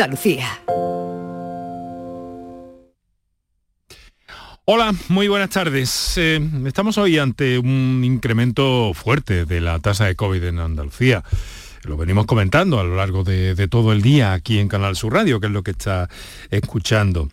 Andalucía. Hola, muy buenas tardes. Eh, estamos hoy ante un incremento fuerte de la tasa de COVID en Andalucía. Lo venimos comentando a lo largo de, todo el día aquí en Canal Sur Radio, que es lo que está escuchando.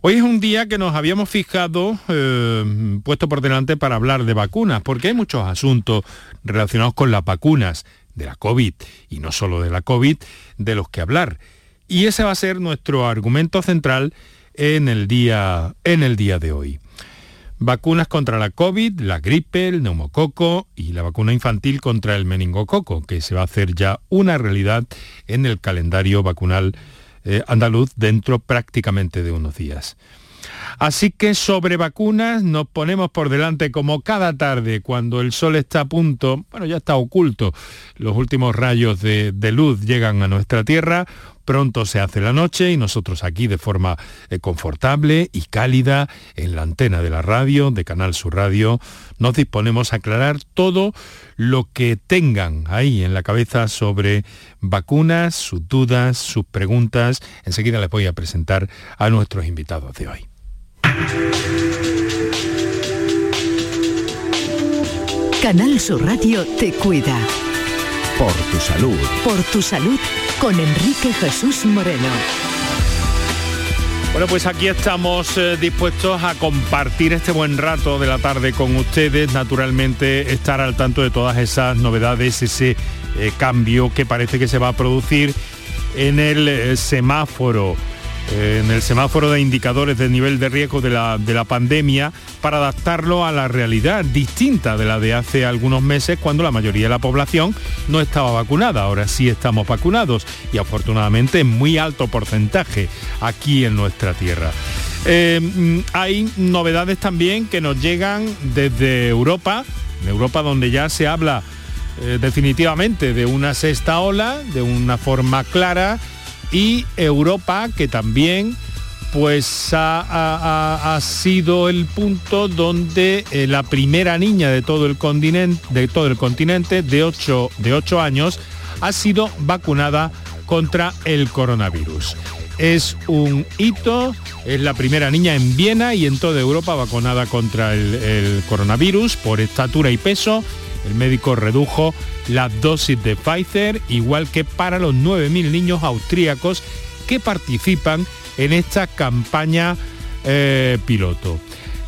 Hoy es un día que nos habíamos fijado, eh, puesto por delante para hablar de vacunas, porque hay muchos asuntos relacionados con las vacunas de la COVID, y no solo de la COVID, de los que hablar. Y ese va a ser nuestro argumento central en el día, en el día de hoy. Vacunas contra la COVID, la gripe, el neumococo y la vacuna infantil contra el meningococo, que se va a hacer ya una realidad en el calendario vacunal eh, andaluz dentro prácticamente de unos días. Así que sobre vacunas nos ponemos por delante como cada tarde cuando el sol está a punto, bueno ya está oculto, los últimos rayos de, luz llegan a nuestra tierra, Pronto se hace la noche y nosotros aquí de forma eh, confortable y cálida en la antena de la radio, de Canal Sur Radio, nos disponemos a aclarar todo lo que tengan ahí en la cabeza sobre vacunas, sus dudas, sus preguntas. Enseguida les voy a presentar a nuestros invitados de hoy. Canal Sur Radio te cuida. Por tu salud. Por tu salud con Enrique Jesús Moreno. Bueno, pues aquí estamos eh, dispuestos a compartir este buen rato de la tarde con ustedes, naturalmente estar al tanto de todas esas novedades, ese eh, cambio que parece que se va a producir en el eh, semáforo en el semáforo de indicadores del nivel de riesgo de la, de la, pandemia para adaptarlo a la realidad distinta de la de hace algunos meses cuando la mayoría de la población no estaba vacunada. Ahora sí estamos vacunados y afortunadamente en muy alto porcentaje aquí en nuestra tierra. Eh, hay novedades también que nos llegan desde Europa, de Europa donde ya se habla eh, definitivamente de una sexta ola, de una forma clara y Europa que también pues ha, sido el punto donde eh, la primera niña de todo el continente de todo el continente de 8 de años ha sido vacunada contra el coronavirus. Es un hito, es la primera niña en Viena y en toda Europa vacunada contra el coronavirus por estatura y peso el médico redujo la dosis de Pfizer, igual que para los 9.000 niños austríacos que participan en esta campaña eh, piloto.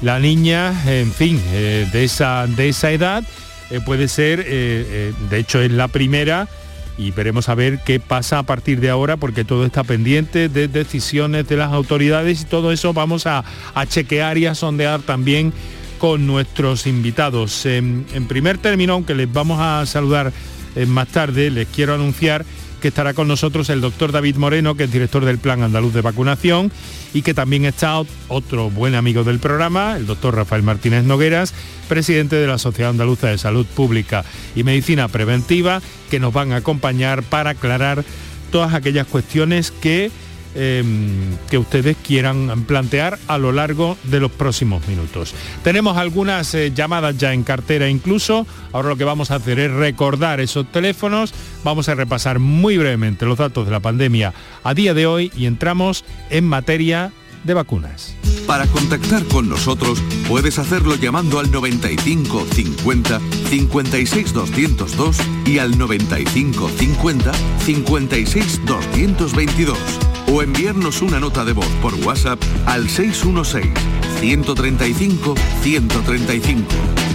La niña, en fin, eh, de, esa, de esa edad eh, puede ser, de hecho es la primera, y veremos a ver qué pasa a partir de ahora porque todo está pendiente de decisiones de las autoridades y todo eso vamos a, a chequear y a sondear también con nuestros invitados. En, primer término, aunque les vamos a saludar eh, más tarde, les quiero anunciar que estará con nosotros el doctor David Moreno, que es director del Plan Andaluz de Vacunación, y que también está otro buen amigo del programa, el doctor Rafael Martínez Nogueras, presidente de la Sociedad Andaluza de Salud Pública y Medicina Preventiva, que nos van a acompañar para aclarar todas aquellas cuestiones que Em, que ustedes quieran plantear a lo largo de los próximos minutos. Tenemos algunas eh, llamadas ya en cartera incluso. Ahora lo que vamos a hacer es recordar esos teléfonos. Vamos a repasar muy brevemente los datos de la pandemia a día de hoy y entramos en materia de vacunas. Para contactar con nosotros puedes hacerlo llamando al 95 50 56 202 y al 95 50 56 222 o enviarnos una nota de voz por WhatsApp al 616-135-135.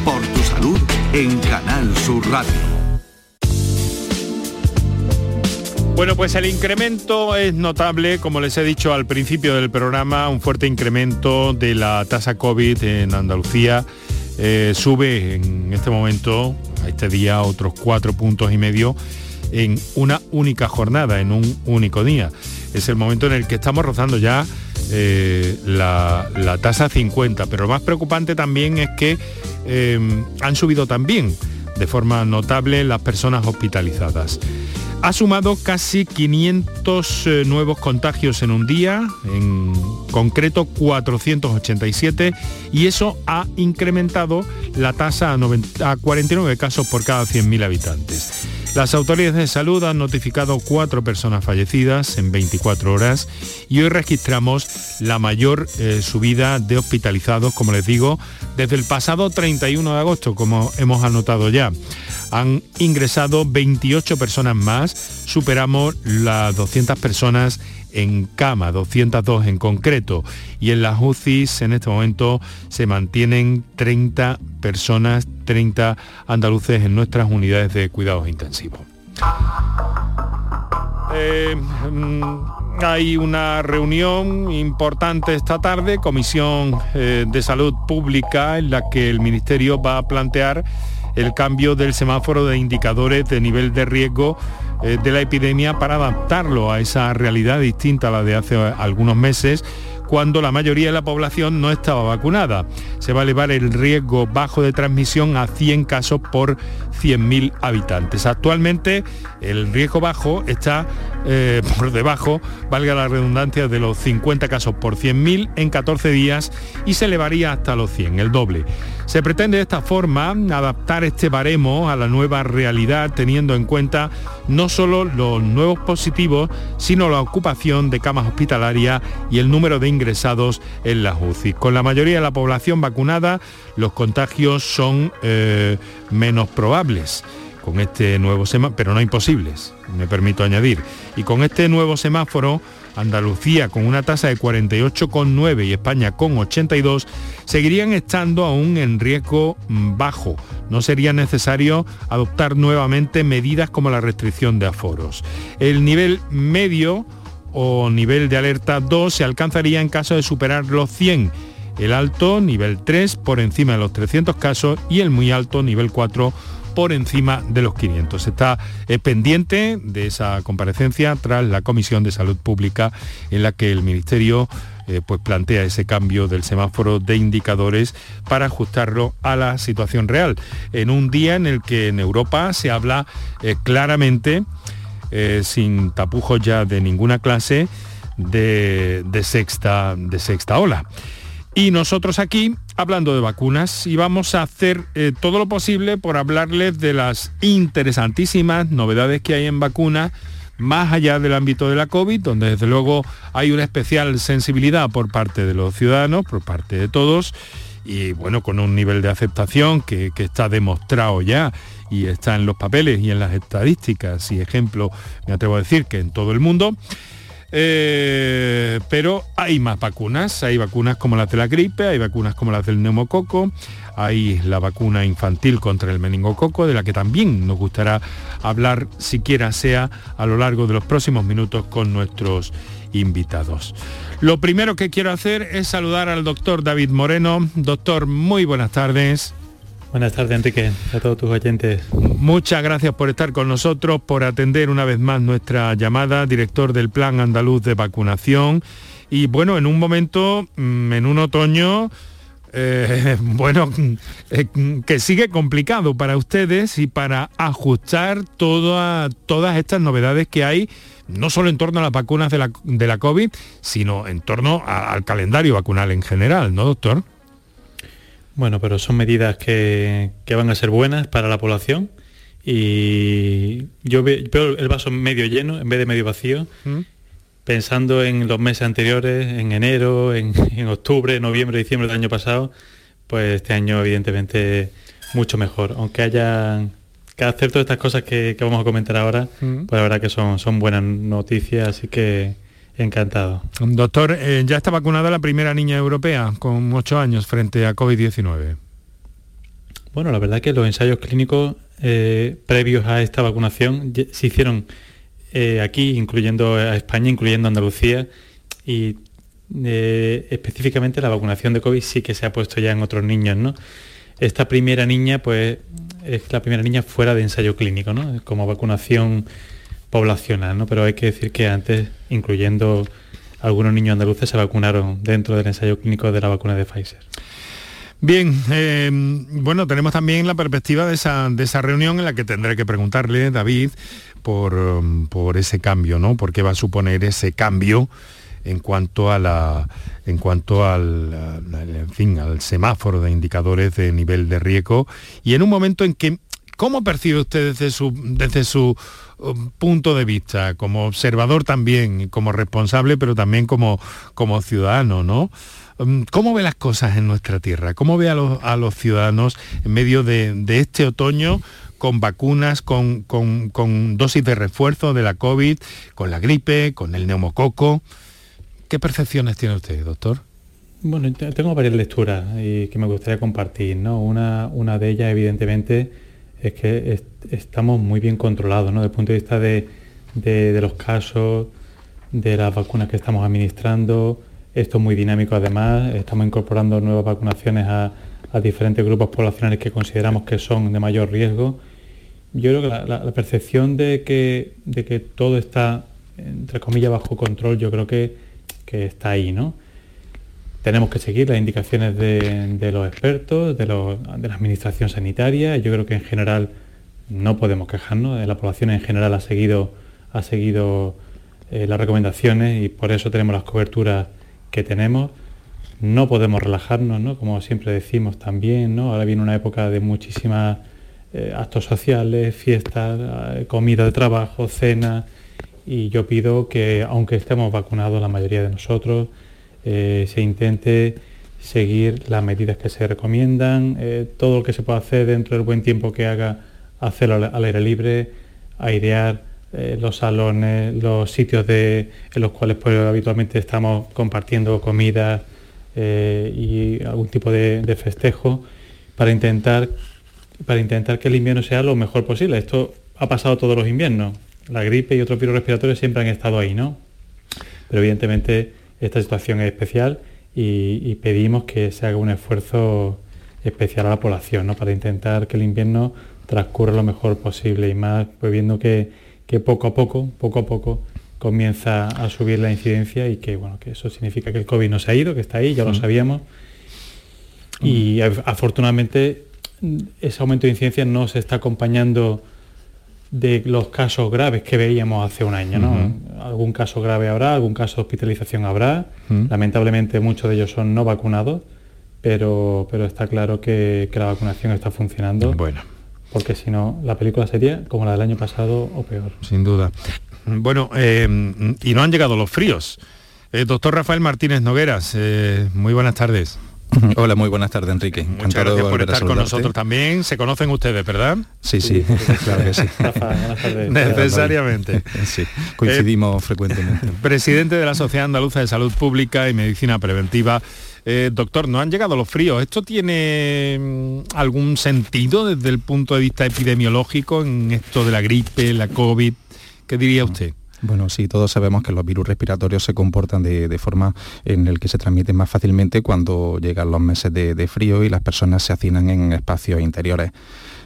Por tu salud en Canal Sur Radio. Bueno, pues el incremento es notable, como les he dicho al principio del programa, un fuerte incremento de la tasa COVID en Andalucía. Eh, sube en este momento, a este día, otros cuatro puntos y medio en una única jornada, en un único día. Es el momento en el que estamos rozando ya eh, la, tasa 50, pero lo más preocupante también es que eh, han subido también de forma notable las personas hospitalizadas. Ha sumado casi 500 eh, nuevos contagios en un día, en concreto 487, y eso ha incrementado la tasa a, a 49 casos por cada 100.000 habitantes. Las autoridades de salud han notificado cuatro personas fallecidas en 24 horas y hoy registramos la mayor eh, subida de hospitalizados, como les digo, desde el pasado 31 de agosto, como hemos anotado ya. Han ingresado 28 personas más, superamos las 200 personas en cama, 202 en concreto, y en las UCIs en este momento se mantienen 30 personas, 30 andaluces en nuestras unidades de cuidados intensivos. Eh, mm, hay una reunión importante esta tarde, Comisión eh, de Salud Pública, en la que el Ministerio va a plantear el cambio del semáforo de indicadores de nivel de riesgo eh, de la epidemia para adaptarlo a esa realidad distinta a la de hace algunos meses cuando la mayoría de la población no estaba vacunada. Se va a elevar el riesgo bajo de transmisión a 100 casos por 100.000 habitantes. Actualmente el riesgo bajo está eh, por debajo, valga la redundancia, de los 50 casos por 100.000 en 14 días y se elevaría hasta los 100, el doble. Se pretende de esta forma adaptar este baremo a la nueva realidad teniendo en cuenta no solo los nuevos positivos, sino la ocupación de camas hospitalarias y el número de ingresados en las UCI. Con la mayoría de la población vacunada, los contagios son eh, menos probables con este nuevo semáforo, pero no imposibles, me permito añadir. Y con este nuevo semáforo, Andalucía con una tasa de 48,9 y España con 82, seguirían estando aún en riesgo bajo. No sería necesario adoptar nuevamente medidas como la restricción de aforos. El nivel medio o nivel de alerta 2 se alcanzaría en caso de superar los 100 el alto, nivel 3, por encima de los 300 casos y el muy alto, nivel 4, por encima de los 500. Está pendiente de esa comparecencia tras la Comisión de Salud Pública en la que el Ministerio eh, pues plantea ese cambio del semáforo de indicadores para ajustarlo a la situación real. En un día en el que en Europa se habla eh, claramente, eh, sin tapujos ya de ninguna clase, de, sexta, de sexta ola. Y nosotros aquí, hablando de vacunas, y vamos a hacer eh, todo lo posible por hablarles de las interesantísimas novedades que hay en vacunas, más allá del ámbito de la COVID, donde desde luego hay una especial sensibilidad por parte de los ciudadanos, por parte de todos, y bueno, con un nivel de aceptación que, que está demostrado ya y está en los papeles y en las estadísticas y ejemplo, me atrevo a decir que en todo el mundo. Eh, pero hay más vacunas, hay vacunas como las de la gripe, hay vacunas como las del neumococo, hay la vacuna infantil contra el meningococo, de la que también nos gustará hablar, siquiera sea a lo largo de los próximos minutos con nuestros invitados. Lo primero que quiero hacer es saludar al doctor David Moreno. Doctor, muy buenas tardes. Buenas tardes, Enrique, a todos tus oyentes. Muchas gracias por estar con nosotros, por atender una vez más nuestra llamada, director del Plan Andaluz de Vacunación. Y bueno, en un momento, mm, en un otoño, eh, bueno, eh, que sigue complicado para ustedes y para ajustar todas estas novedades que hay, no solo en torno a las vacunas de la, de la COVID, sino en torno al calendario vacunal en general, ¿no, doctor? Bueno, pero son medidas que, van a ser buenas para la población y yo veo el vaso medio lleno en vez de medio vacío, mm. pensando en los meses anteriores, en enero, en, octubre, noviembre, diciembre del año pasado, pues este año evidentemente mucho mejor. Aunque haya que hacer todas estas cosas que, vamos a comentar ahora, mm. pues la verdad que son, son buenas noticias, así que Encantado. Doctor, eh, ya está vacunada la primera niña europea con 8 años frente a COVID-19. Bueno, la verdad que los ensayos clínicos eh, previos a esta vacunación se hicieron eh, aquí, incluyendo a España, incluyendo Andalucía, y específicamente la vacunación de COVID sí que se ha puesto ya en otros niños, ¿no? Esta primera niña, pues, es la primera niña fuera de ensayo clínico, ¿no? Como vacunación poblacional, ¿no? Pero hay que decir que antes, incluyendo algunos niños andaluces, se vacunaron dentro del ensayo clínico de la vacuna de Pfizer. Bien, eh, bueno, tenemos también la perspectiva de esa, de esa reunión en la que tendré que preguntarle, David, por, um, por ese cambio, ¿no? ¿Por qué va a suponer ese cambio en cuanto a la en cuanto al, en fin, al semáforo de indicadores de nivel de riesgo y en un momento en que ¿Cómo percibe usted desde su, desde su um, punto de vista, como observador también, como responsable, pero también como, como ciudadano, ¿no? Um, ¿Cómo ve las cosas en nuestra tierra? ¿Cómo ve a los, ciudadanos en medio de, este otoño con vacunas, con, con, dosis de refuerzo de la COVID, con la gripe, con el neumococo? ¿Qué percepciones tiene usted, doctor? Bueno, tengo varias lecturas y que me gustaría compartir. ¿no? Una, una de ellas, evidentemente, es que estamos muy bien controlados, ¿no? Desde el punto de vista de, los casos, de las vacunas que estamos administrando. Esto es muy dinámico además. Estamos incorporando nuevas vacunaciones a, diferentes grupos poblacionales que consideramos que son de mayor riesgo. Yo creo que la, percepción de que, de que todo está, entre comillas, bajo control, yo creo que, que está ahí, ¿no? Tenemos que seguir las indicaciones de, los expertos, de, la administración sanitaria. Yo creo que en general no podemos quejarnos. La población en general ha seguido, eh, las recomendaciones y por eso tenemos las coberturas que tenemos. No podemos relajarnos, ¿no? como siempre decimos también. Ahora viene una época de muchísimas eh, actos sociales, fiestas, eh, comida de trabajo, cena. Y yo pido que, aunque estemos vacunados la mayoría de nosotros, eh, se intente seguir las medidas que se recomiendan, eh, todo lo que se pueda hacer dentro del buen tiempo que haga, hacerlo al, aire libre, airear eh, los salones, los sitios en los cuales pues, habitualmente estamos compartiendo comida y algún tipo de, festejo para intentar, para intentar que el invierno sea lo mejor posible. Esto ha pasado todos los inviernos. La gripe y otros virus respiratorios siempre han estado ahí, ¿no? Pero evidentemente esta situación es especial y, pedimos que se haga un esfuerzo especial a la población para intentar que el invierno transcurra lo mejor posible y más pues viendo que, poco a poco, poco a poco comienza a subir la incidencia y que bueno que eso significa que el COVID no se ha ido, que está ahí, ya lo mm. sabíamos. Y mm. afortunadamente ese aumento de incidencia no se está acompañando de los casos graves que veíamos hace un año. ¿no? Algún caso grave habrá, algún caso de hospitalización habrá. Lamentablemente muchos de ellos son no vacunados, pero, pero está claro que, la vacunación está funcionando. Bueno. Porque si no, la película sería como la del año pasado o peor. Sin duda. Bueno, eh, y no han llegado los fríos. Eh, doctor Rafael Martínez Nogueras, eh, muy buenas tardes. Hola, muy buenas tardes, Enrique. Muchas gracias por estar con nosotros también. Se conocen ustedes, ¿verdad? Sí, sí, claro que sí. Necesariamente. Sí, coincidimos eh, frecuentemente. Presidente de la Sociedad Andaluza de Salud Pública y Medicina Preventiva. Eh, doctor, no han llegado los fríos. ¿Esto tiene mm, algún sentido desde el punto de vista epidemiológico en esto de la gripe, la COVID? ¿Qué diría usted? Bueno, sí, todos sabemos que los virus respiratorios se comportan de, forma en el que se transmiten más fácilmente cuando llegan los meses de frío y las personas se hacinan en espacios interiores.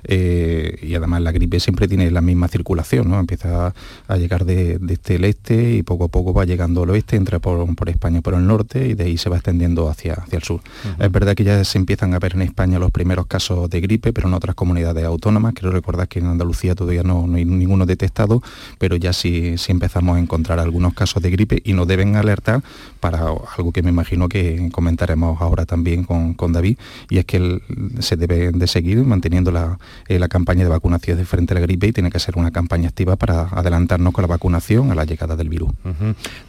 Eh, y además la gripe siempre tiene la misma circulación, ¿no? Empieza a llegar de, este el este y poco a poco va llegando al oeste, entra por, España por el norte y de ahí se va extendiendo hacia, hacia el sur. Es verdad que ya se empiezan a ver en España los primeros casos de gripe, pero en otras comunidades autónomas, quiero recordar que en Andalucía todavía no, hay ninguno detectado, pero ya sí, sí empezamos a encontrar algunos casos de gripe y nos deben alertar para algo que me imagino que comentaremos ahora también con, David, y es que se debe de seguir manteniendo la, eh, la campaña de vacunación de frente a la gripe y tiene que ser una campaña activa para adelantarnos con la vacunación a la llegada del virus.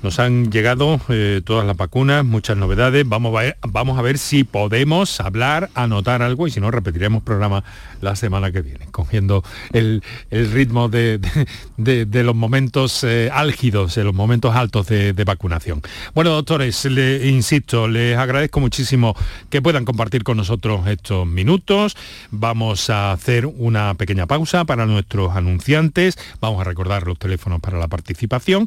Nos han llegado eh, todas las vacunas, muchas novedades. Vamos a, ver, vamos a ver si podemos hablar, anotar algo y si no repetiremos programa la semana que viene, cogiendo el, ritmo de, los momentos eh, álgidos, de los momentos altos de, vacunación. Bueno, doctores, le insisto, les agradezco muchísimo que puedan compartir con nosotros estos minutos. Vamos a hacer una pequeña pausa para nuestros anunciantes. Vamos a recordar los teléfonos para la participación.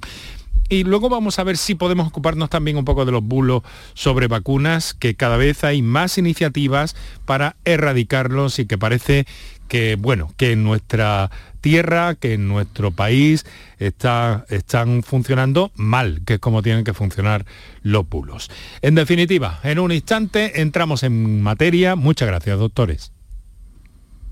Y luego vamos a ver si podemos ocuparnos también un poco de los bulos sobre vacunas, que cada vez hay más iniciativas para erradicarlos y que parece que, bueno, que en nuestra tierra, que en nuestro país está, están funcionando mal, que es como tienen que funcionar los bulos. En definitiva, en un instante entramos en materia. Muchas gracias, doctores.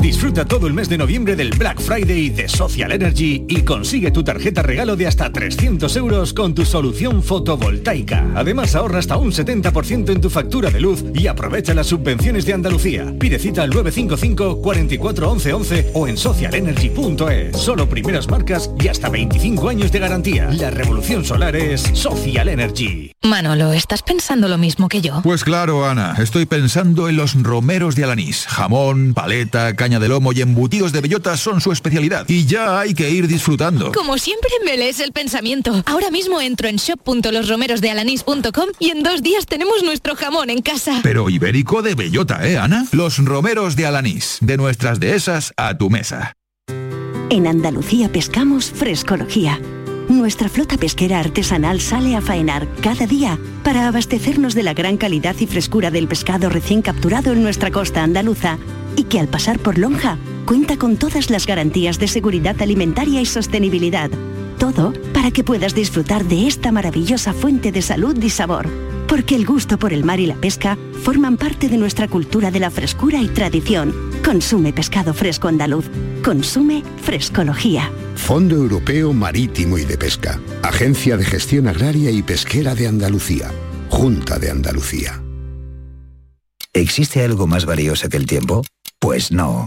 Disfruta todo el mes de noviembre del Black Friday de Social Energy y consigue tu tarjeta regalo de hasta 300 euros con tu solución fotovoltaica. Además ahorra hasta un 70% en tu factura de luz y aprovecha las subvenciones de Andalucía. Pide cita al 955 44 11 11 o en socialenergy.es. Solo primeras marcas y hasta 25 años de garantía. La revolución solar es Social Energy. Manolo, ¿estás pensando lo mismo que yo? Pues claro, Ana, estoy pensando en los romeros de Alanís. Jamón, paleta, caña de lomo y embutidos de bellota son su especialidad. Y ya hay que ir disfrutando. Como siempre me lees el pensamiento. Ahora mismo entro en shop.losromerosdealanís.com y en dos días tenemos nuestro jamón en casa. Pero ibérico de bellota, ¿eh, Ana? Los romeros de Alanís. De nuestras dehesas a tu mesa. En Andalucía pescamos frescología. Nuestra flota pesquera artesanal sale a faenar cada día para abastecernos de la gran calidad y frescura del pescado recién capturado en nuestra costa andaluza y que al pasar por Lonja cuenta con todas las garantías de seguridad alimentaria y sostenibilidad. Todo para que puedas disfrutar de esta maravillosa fuente de salud y sabor. Porque el gusto por el mar y la pesca forman parte de nuestra cultura de la frescura y tradición. Consume pescado fresco andaluz. Consume frescología. Fondo Europeo Marítimo y de Pesca. Agencia de Gestión Agraria y Pesquera de Andalucía. Junta de Andalucía. ¿Existe algo más valioso que el tiempo? Pues no.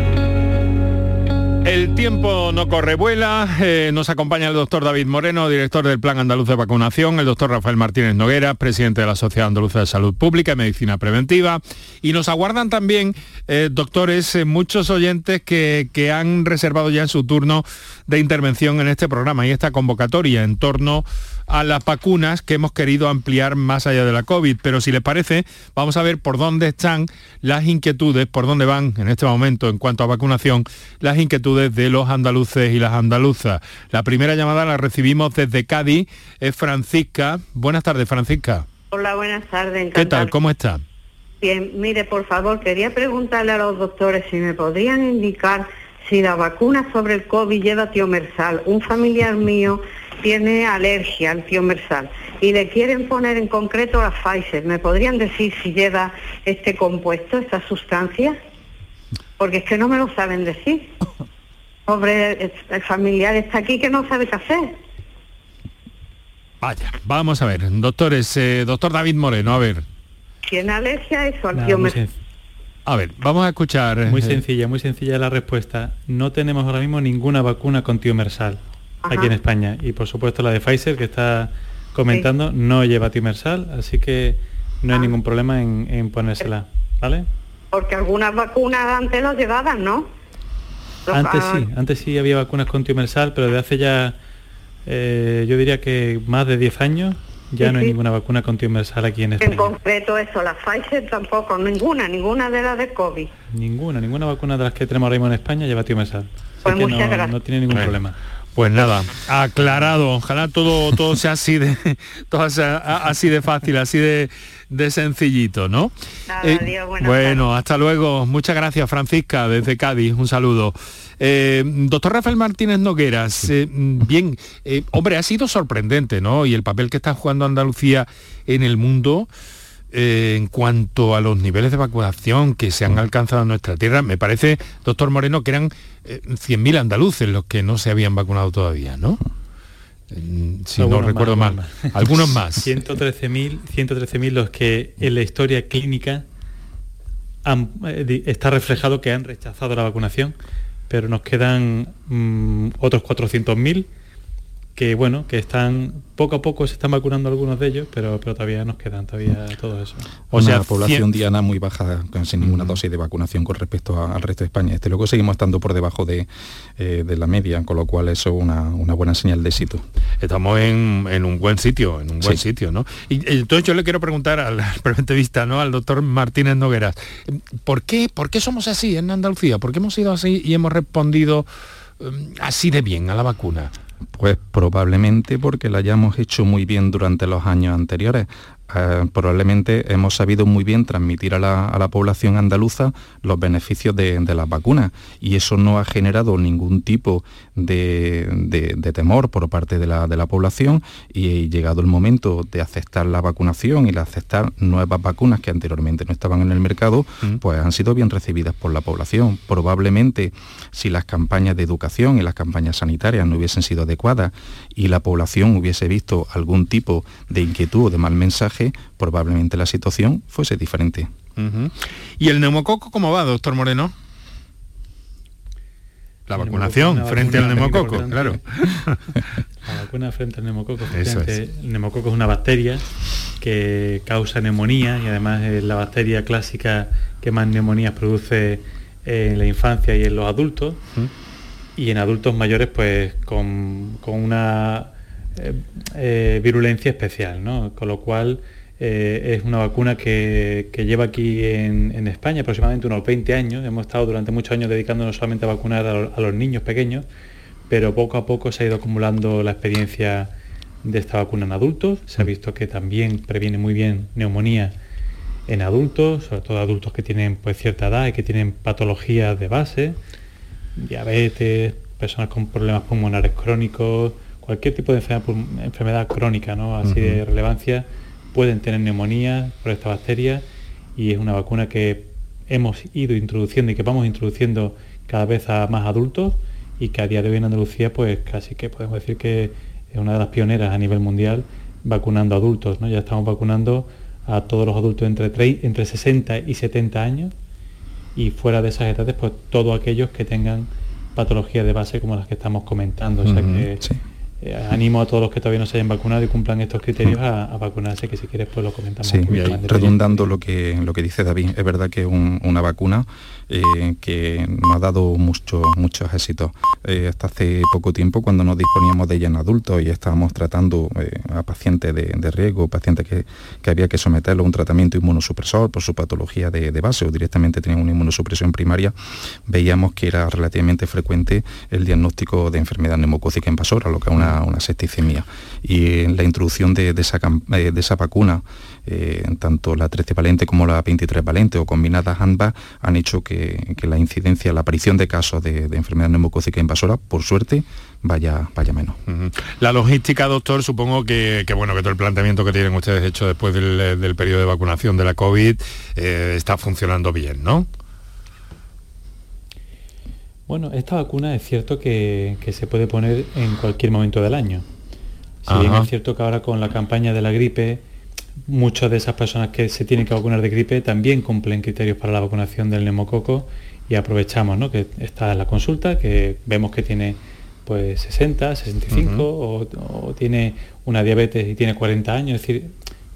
El tiempo no corre vuela, eh, nos acompaña el doctor David Moreno, director del Plan Andaluz de Vacunación, el doctor Rafael Martínez Noguera, presidente de la Sociedad Andaluza de Salud Pública y Medicina Preventiva, y nos aguardan también, eh, doctores, eh, muchos oyentes que, que han reservado ya en su turno de intervención en este programa y esta convocatoria en torno a las vacunas que hemos querido ampliar más allá de la COVID. Pero si les parece, vamos a ver por dónde están las inquietudes, por dónde van en este momento en cuanto a vacunación, las inquietudes de los andaluces y las andaluzas. La primera llamada la recibimos desde Cádiz, es Francisca. Buenas tardes, Francisca. Hola, buenas tardes. ¿Qué tal? ¿Cómo está? Bien, mire, por favor, quería preguntarle a los doctores si me podrían indicar si la vacuna sobre el COVID lleva tiomersal. Un familiar mío tiene alergia al tiomersal y le quieren poner en concreto la Pfizer. ¿Me podrían decir si lleva este compuesto, esta sustancia? Porque es que no me lo saben decir. Pobre, el familiar está aquí que no sabe qué hacer. Vaya, vamos a ver, doctores, eh, doctor David Moreno, a ver. ¿Tiene alergia a eso, al sen- A ver, vamos a escuchar. Muy eh, sencilla, muy sencilla la respuesta. No tenemos ahora mismo ninguna vacuna con tiomersal Ajá. aquí en España. Y por supuesto la de Pfizer que está comentando no lleva tiomersal, así que no hay Ah. ningún problema en, en ponérsela. ¿Vale? Porque algunas vacunas antes las llevaban, ¿no? Los- Antes ah, sí, antes sí había vacunas con tiomersal, pero de hace ya, eh, yo diría que más de 10 años, ya Sí, no hay sí. ninguna vacuna con tiomersal aquí en En España. concreto eso, la Pfizer tampoco, ninguna, ninguna de las de COVID. Ninguna, ninguna vacuna de las que tenemos ahora mismo en España lleva tiomersal. Así Pues que muchas no, gracias. no tiene ningún Bueno. problema. Pues nada, aclarado. Ojalá todo, todo sea así de, todo sea así de fácil, así de, de sencillito, ¿no? Nada, Eh, adiós, bueno, hasta luego. Muchas gracias, Francisca, desde Cádiz. Un saludo. Eh, doctor Rafael Martínez Nogueras, eh, bien, eh, hombre, ha sido sorprendente, ¿no? Y el papel que está jugando Andalucía en el mundo eh, en cuanto a los niveles de vacunación que se han alcanzado en nuestra tierra, me parece, doctor Moreno, que eran eh, 100.000 andaluces los que no se habían vacunado todavía, ¿no? Eh, Si no más, recuerdo mal. algunos más. Algunos más. 113.000 113.000 los que en la historia clínica han, eh, está reflejado que han rechazado la vacunación, pero nos quedan mm, otros 400.000 que bueno, que están poco a poco se están vacunando algunos de ellos, pero, pero todavía nos quedan todavía todo eso. O Una sea, población cien- diana muy baja, sin ninguna dosis de vacunación con respecto a- al resto de España. Este luego seguimos estando por debajo de, eh, de la media, con lo cual eso es una, una buena señal de éxito. Estamos en, en un buen sitio, en un buen Sí. sitio, ¿no? Y y entonces yo le quiero preguntar al preventevista, ¿no? Al doctor Martínez Nogueras, ¿por qué, ¿por qué somos así en Andalucía? ¿Por qué hemos sido así y hemos respondido eh, así de bien a la vacuna? Pues probablemente porque la hayamos hecho muy bien durante los años anteriores. Eh, probablemente hemos sabido muy bien transmitir a la, a la población andaluza los beneficios de, de las vacunas. Y eso no ha generado ningún tipo de, de- de temor por parte de la, de la población. Y llegado el momento de aceptar la vacunación y de aceptar nuevas vacunas que anteriormente no estaban en el mercado, pues han sido bien recibidas por la población. Probablemente si las campañas de educación y las campañas sanitarias no hubiesen sido adecuadas y la población hubiese visto algún tipo de inquietud o de mal mensaje, probablemente la situación fuese diferente. ¿Y el neumococo cómo va, doctor Moreno? La El vacunación frente al neumococo, claro. La vacuna frente al neumococo. Eso efectivamente, El neumococo es una bacteria que causa neumonía y además es la bacteria clásica que más neumonías produce en la infancia y en los adultos. Y en adultos mayores pues con, con una eh, eh, virulencia especial, ¿no? Con lo cual eh, es una vacuna que, lleva aquí en, España aproximadamente unos 20 años. Hemos estado durante muchos años dedicándonos solamente a vacunar a, a los niños pequeños, pero poco a poco se ha ido acumulando la experiencia de esta vacuna en adultos. Se ha visto que también previene muy bien neumonía en adultos, sobre todo adultos que tienen pues, cierta edad y que tienen patologías de base, diabetes, personas con problemas pulmonares crónicos, cualquier tipo de enfermedad, crónica, ¿no? así de relevancia, pueden tener neumonía por esta bacteria y es una vacuna que hemos ido introduciendo y que vamos introduciendo cada vez a más adultos y que a día de hoy en Andalucía pues casi que podemos decir que es una de las pioneras a nivel mundial vacunando adultos, ¿no? Ya estamos vacunando a todos los adultos entre, entre 60 y 70 años y fuera de esas edades pues todos aquellos que tengan patologías de base como las que estamos comentando. O sea que eh, animo a todos los que todavía no se hayan vacunado y cumplan estos criterios a, vacunarse, que si quieres pues lo comentamos. Sí, redundando lo que, lo que dice David, es verdad que una vacuna eh, que nos ha dado mucho, muchos éxitos. Eh, hasta hace poco tiempo, cuando nos disponíamos de ella en adultos y estábamos tratando eh, a pacientes de, riesgo, pacientes que, había que someterlo a un tratamiento inmunosupresor por su patología de, base o directamente tenían una inmunosupresión primaria, veíamos que era relativamente frecuente el diagnóstico de enfermedad neumocócica invasora, lo que es una, una septicemia. Y la introducción de, esa, vacuna tanto la 13 valente como la 23 valente o combinadas ambas han hecho que, la incidencia, la aparición de casos de, enfermedad neumocócica invasora, por suerte, vaya, vaya menos. La logística, doctor, supongo que, bueno, que todo el planteamiento que tienen ustedes hecho después del, periodo de vacunación de la COVID eh, está funcionando bien, ¿no? Bueno, esta vacuna es cierto que, se puede poner en cualquier momento del año. Si bien es cierto que ahora con la campaña de la gripe muchas de esas personas que se tienen que vacunar de gripe también cumplen criterios para la vacunación del neumococo y aprovechamos ¿no? que está en la consulta, que vemos que tiene pues 60, 65 o, tiene una diabetes y tiene 40 años, es decir,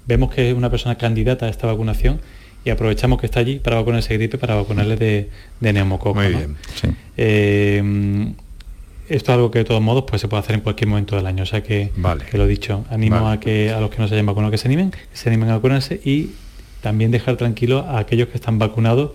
vemos que es una persona candidata a esta vacunación y aprovechamos que está allí para vacunarse de gripe, para vacunarle de, de neumococo. Muy bien. Eh, esto es algo que de todos modos pues se puede hacer en cualquier momento del año. O sea que, que lo dicho, animo a que a los que no se hayan vacunado que se animen, que se animen a vacunarse y también dejar tranquilo a aquellos que están vacunados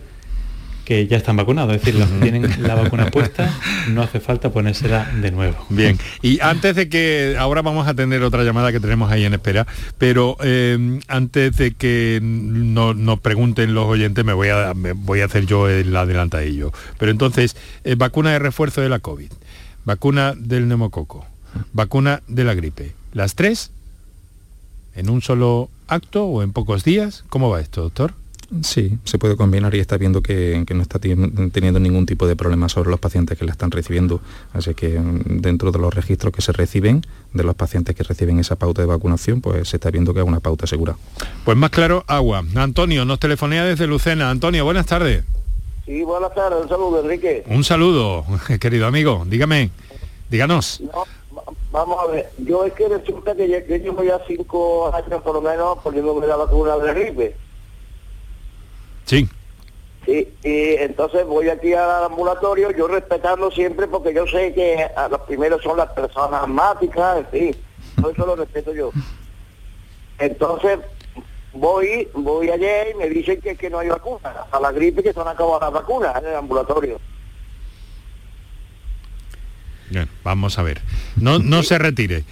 que ya están vacunados, es decir, los que tienen la vacuna puesta, no hace falta ponérsela de nuevo. Bien, y antes de que, ahora vamos a tener otra llamada que tenemos ahí en espera, pero eh, antes de que nos pregunten los oyentes, me voy a, voy a hacer yo el adelantadillo. Pero entonces, eh, vacuna de refuerzo de la COVID vacuna del neumococo, vacuna de la gripe. ¿Las tres? ¿En un solo acto o en pocos días? ¿Cómo va esto, doctor? Sí, se puede combinar y está viendo que, no está teniendo ningún tipo de problema sobre los pacientes que la están recibiendo. Así que mm, dentro de los registros que se reciben, de los pacientes que reciben esa pauta de vacunación, pues se está viendo que es una pauta segura. Pues más claro, agua. Antonio, nos telefonea desde Lucena. Antonio, buenas tardes. Sí, buenas tardes, un saludo, Enrique. Un saludo, querido amigo, dígame, díganos. vamos a ver, yo es que resulta que, yo llevo ya cinco años por lo menos poniéndome la vacuna de gripe. Sí. Sí, y entonces voy aquí al ambulatorio, yo respetando siempre porque yo sé que a los primeros son las personas asmáticas, en fin, todo eso lo respeto yo. Entonces, voy, voy ayer y me dicen que, que no hay vacuna. A la gripe que se han acabado las vacunas en el ambulatorio. Bien, vamos a ver. No, no se retire.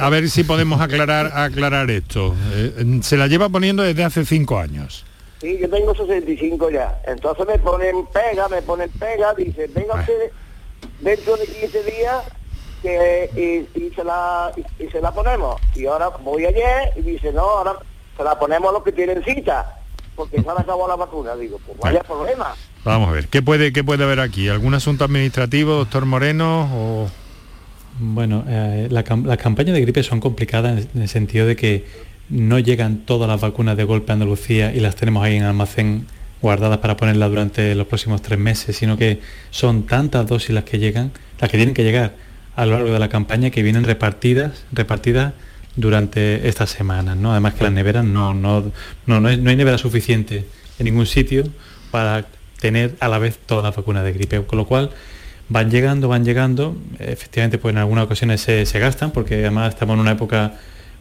A ver si podemos aclarar, aclarar esto. Eh, se la lleva poniendo desde hace cinco años. Sí, yo tengo 65 ya. Entonces me ponen pega, me ponen pega, dicen, venga usted dentro de 15 días que, y, se la, y, se la ponemos. Y ahora voy ayer y dice, no, ahora se la ponemos a los que tienen cita, porque se han acabado la vacuna, digo, pues vaya problema. Vamos a ver, ¿qué puede, qué puede haber aquí? ¿Algún asunto administrativo, doctor Moreno? O... Bueno, eh, las campañas de gripe son complicadas en el sentido de que no llegan todas las vacunas de golpe a Andalucía y las tenemos ahí en almacén guardadas para ponerlas durante los próximos tres meses, sino que son tantas dosis las que llegan, las que tienen que llegar a lo largo de la campaña que vienen repartidas, repartidas durante estas semanas. ¿no? Además que las neveras no, no, no, no, hay, nevera suficiente en ningún sitio para tener a la vez todas las vacunas de gripe, con lo cual van llegando, van llegando, efectivamente pues en algunas ocasiones se, gastan, porque además estamos en una época,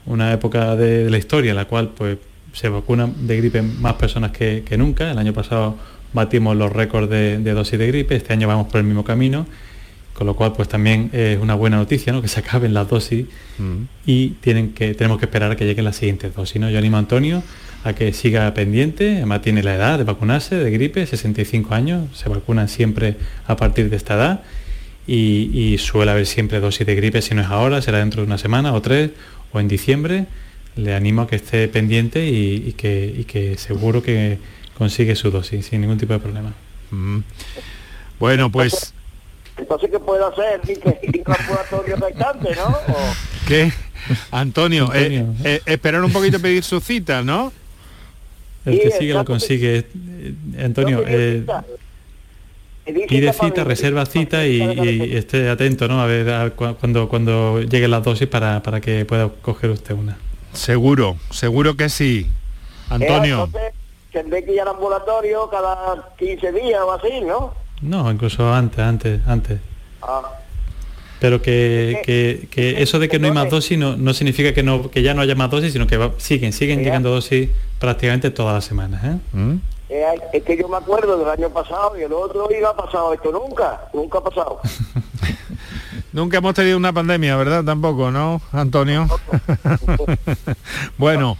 una época de, la historia en la cual pues se vacunan de gripe más personas que, nunca. El año pasado batimos los récords de, de dosis de gripe, este año vamos por el mismo camino con lo cual, pues también es una buena noticia, ¿no? Que se acaben las dosis mm. y tienen que, tenemos que esperar a que lleguen las siguientes dosis, ¿no? Yo animo a Antonio a que siga pendiente, además tiene la edad de vacunarse de gripe, 65 años, se vacunan siempre a partir de esta edad y, suele haber siempre dosis de gripe, si no es ahora, será dentro de una semana o tres o en diciembre. Le animo a que esté pendiente y, que, que, seguro que consigue su dosis sin ningún tipo de problema. Mm. Bueno, pues entonces, ¿qué puedo hacer? laboratorio restante, ¿no? ¿Qué? Antonio, eh, eh, esperar un poquito a pedir su cita, ¿no? El que sigue lo consigue. Eh, Antonio, pide cita, reserva cita y, esté atento, ¿no? A ver cuando, cuando llegue la dosis para, para que pueda coger usted una. Seguro, seguro que sí. Antonio. Eh, tendré que ir al ambulatorio cada 15 días o así, ¿no? No, incluso antes, antes, antes. Ah. Pero que, que, que, eso de que no hay más dosis no, no significa que, no, que ya no haya más dosis, sino que siguen, siguen llegando dosis prácticamente todas las semanas. ¿eh? ¿Mm? Es que yo me acuerdo del año pasado y el otro iba ha pasado esto nunca, nunca ha pasado. nunca hemos tenido una pandemia, ¿verdad? Tampoco, ¿no, Antonio? bueno,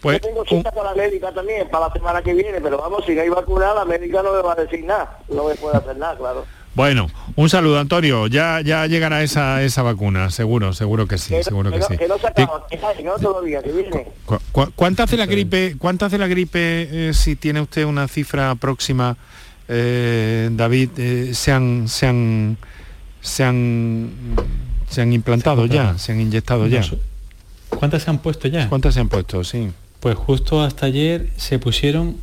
pues... Yo tengo cita con la médica también para la semana que viene, pero vamos, si no hay vacuna, la médica no me va a decir nada, no me puede hacer nada, claro. Bueno, un saludo Antonio, ya ya llegará esa esa vacuna, seguro, seguro que sí, seguro que, sí. Que no se acaba, que no todavía, que viene. ¿Cuánto hace la gripe? ¿Cuánto hace la gripe eh, si tiene usted una cifra próxima, eh, David? Eh, se han se han se han se han implantado ya, se han inyectado ya. ¿Cuántas se han puesto ya? ¿Cuántas se han puesto? Sí. Pues justo hasta ayer se pusieron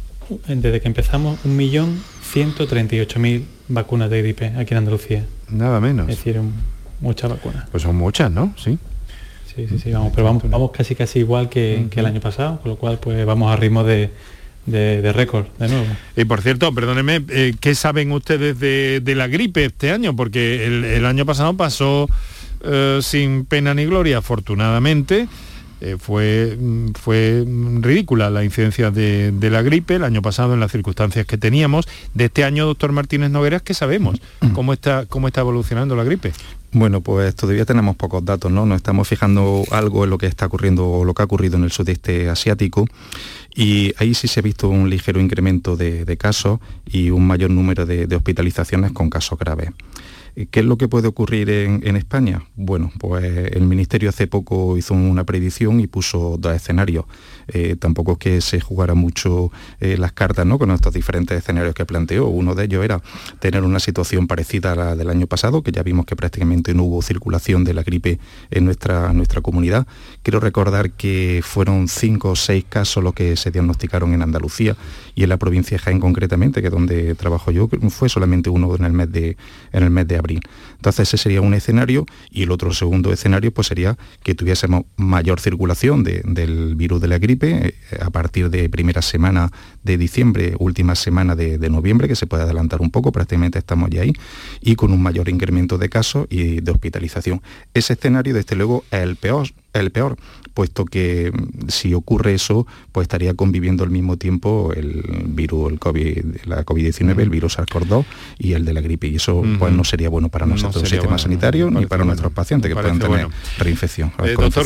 desde que empezamos un millón 138.000 vacunas de gripe aquí en Andalucía. Nada menos. Es decir, muchas vacunas. Pues son muchas, ¿no? Sí. Sí, sí, sí, vamos, pero vamos, vamos casi casi igual que, el año pasado, con lo cual pues vamos a ritmo de, de, récord de nuevo. Y por cierto, perdóneme, eh, ¿qué saben ustedes de, la gripe este año? Porque el, año pasado pasó eh, sin pena ni gloria, afortunadamente. Eh, fue, mm, fue ridícula la incidencia de, la gripe el año pasado en las circunstancias que teníamos. De este año, doctor Martínez Nogueras, ¿qué sabemos? ¿Cómo está, cómo está evolucionando la gripe? Bueno, pues todavía tenemos pocos datos, ¿no? Nos estamos fijando algo en lo que está ocurriendo o lo que ha ocurrido en el sudeste asiático y ahí sí se ha visto un ligero incremento de, casos y un mayor número de hospitalizaciones con casos graves. ¿Qué es lo que puede ocurrir en, España? Bueno, pues el Ministerio hace poco hizo una predicción y puso dos escenarios. Eh, tampoco es que se jugara mucho eh, las cartas ¿no? con estos diferentes escenarios que planteó. Uno de ellos era tener una situación parecida a la del año pasado, que ya vimos que prácticamente no hubo circulación de la gripe en nuestra, nuestra comunidad. Quiero recordar que fueron cinco o seis casos los que se diagnosticaron en Andalucía y en la provincia de Jaén concretamente, que es donde trabajo yo, fue solamente uno en el mes de, en el mes de abril. Entonces ese sería un escenario y el otro segundo escenario pues sería que tuviésemos mayor circulación del virus de la gripe eh, a partir de primera semana de diciembre, última semana de, noviembre, que se puede adelantar un poco, prácticamente estamos ya ahí, y con un mayor incremento de casos y de hospitalización. Ese escenario, desde luego, es el peor, el peor, puesto que mm, si ocurre eso, pues estaría conviviendo al mismo tiempo el virus, el COVID, la COVID-19, el virus SARS-CoV-2 y el de la gripe. Y eso pues no sería bueno para nosotros, el sistema sanitario, ni para nuestros pacientes que pueden tener reinfección. Eh, doctor,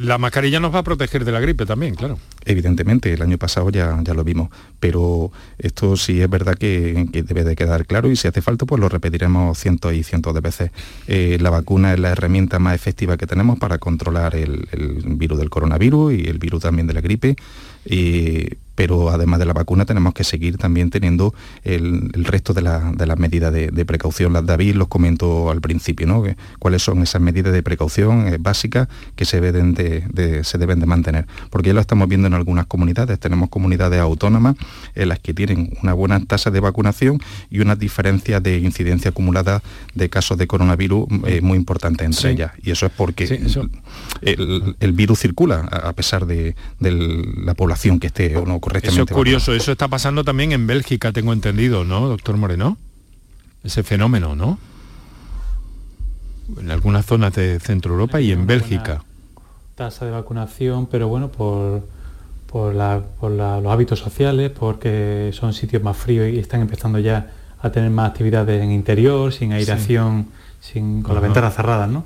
la mascarilla nos va a proteger de la gripe también, claro. Evidentemente, el año pasado ya, ya lo vimos, pero esto sí es verdad que, debe de quedar claro y si hace falta, pues lo repetiremos cientos y cientos de veces. Eh, la vacuna es la herramienta más efectiva que tenemos para controlar el el, virus del coronavirus y el virus también de la gripe. Y pero además de la vacuna tenemos que seguir también teniendo el, resto de, las medidas de, precaución. Las David los comentó al principio, ¿no? cuáles son esas medidas de precaución eh, básicas que se deben de, se deben de mantener. Porque ya lo estamos viendo en algunas comunidades. Tenemos comunidades autónomas en las que tienen una buena tasa de vacunación y una diferencia de incidencia acumulada de casos de coronavirus eh, muy importante entre ellas. Y eso es porque El, virus circula a pesar de, la población que esté o no eso es curioso, eso está pasando también en Bélgica, tengo entendido, ¿no, doctor Moreno? Ese fenómeno, ¿no? En algunas zonas de Centro Europa y en Bélgica. Tasa de vacunación, pero bueno, por, por, los hábitos sociales, porque son sitios más fríos y están empezando ya a tener más actividades en interior, sin aireación, sin, con las ventanas cerradas, ¿no?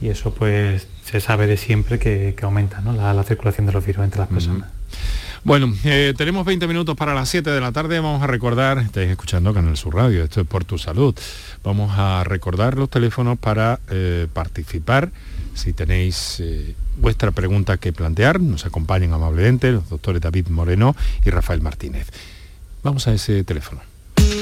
Y eso pues se sabe de siempre que, aumenta ¿no? la, circulación de los virus entre las personas. Bueno, eh, tenemos 20 minutos para las 7 de la tarde. Vamos a recordar, estáis escuchando Canal Sur Radio, esto es por tu salud. Vamos a recordar los teléfonos para eh, participar. Si tenéis eh, vuestra pregunta que plantear, nos acompañan amablemente los doctores David Moreno y Rafael Martínez. Vamos a ese teléfono.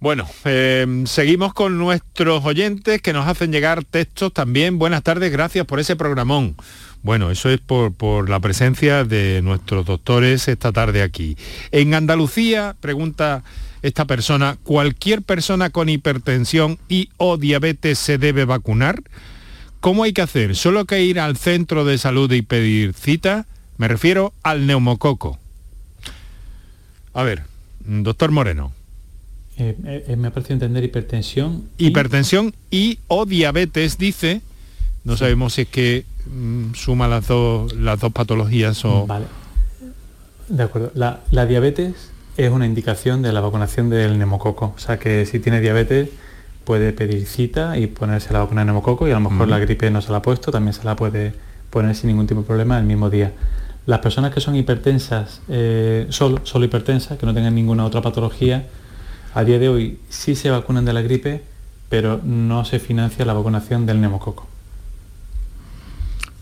Bueno, eh, seguimos con nuestros oyentes que nos hacen llegar textos también. Buenas tardes, gracias por ese programón. Bueno, eso es por, por, la presencia de nuestros doctores esta tarde aquí. En Andalucía, pregunta esta persona, ¿cualquier persona con hipertensión y o diabetes se debe vacunar? ¿Cómo hay que hacer? ¿Solo que ir al centro de salud y pedir cita? Me refiero al neumococo. A ver, doctor Moreno. Eh, eh, me ha parecido entender hipertensión. Y... Hipertensión y o diabetes, dice. No sí. sabemos si es que mm, suma las dos, las dos patologías o... Vale. De acuerdo. La, la, diabetes es una indicación de la vacunación del neumococo. O sea que si tiene diabetes puede pedir cita y ponerse la vacuna de neumococo y a lo mejor mm. la gripe no se la ha puesto, también se la puede poner sin ningún tipo de problema el mismo día. Las personas que son hipertensas, eh, solo, solo hipertensas, que no tengan ninguna otra patología, a día de hoy sí se vacunan de la gripe, pero no se financia la vacunación del neumococo.